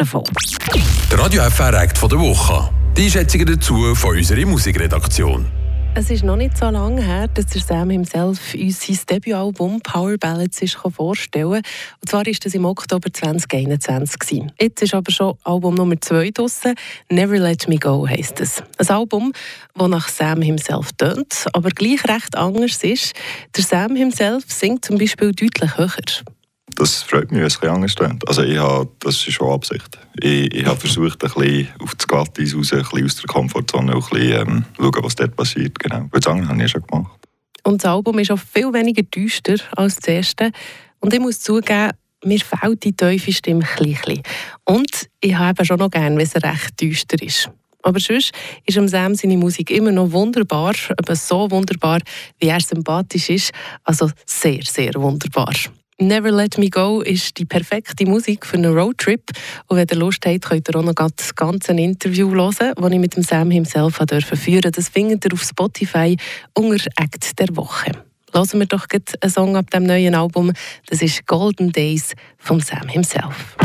davon. Der Radio FR Act von der Woche. Die Einschätzungen dazu von unserer Musikredaktion. Es ist noch nicht so lange her, dass der Sam himself uns sein Debütalbum Power Ballads ist vorstellen Und zwar war das im Oktober 2021. Jetzt ist aber schon Album Nummer 2 draussen. Never Let Me Go heisst es. Ein Album, das nach Sam himself tönt, aber gleich recht anders ist. Der Sam himself singt zum Beispiel deutlich höher das freut mich, wenn es ein bisschen anders klingt. Also ich habe, das ist schon Absicht. Ich, ich habe versucht, ein bisschen auf das Glatteis raus, ein bisschen aus der Komfortzone, ein bisschen ähm, schauen, was dort passiert. Genau. Das andere habe ich schon gemacht. Und das Album ist auch viel weniger düster als das erste. Und ich muss zugeben, mir fehlt die tiefe Stimme ein bisschen. Und ich habe schon noch gerne, wenn es recht düster ist. Aber sonst ist am Sam seine Musik immer noch wunderbar, aber so wunderbar, wie er sympathisch ist. Also sehr, sehr wunderbar. Never Let Me Go ist die perfekte Musik für einen Roadtrip. Und wenn ihr Lust habt, könnt ihr auch noch das ganze Interview hören, das ich mit dem Sam himself führen durfte. Das findet ihr auf Spotify unter Act der Woche. Hören wir doch einen Song ab dem neuen Album. Das ist Golden Days von Sam himself.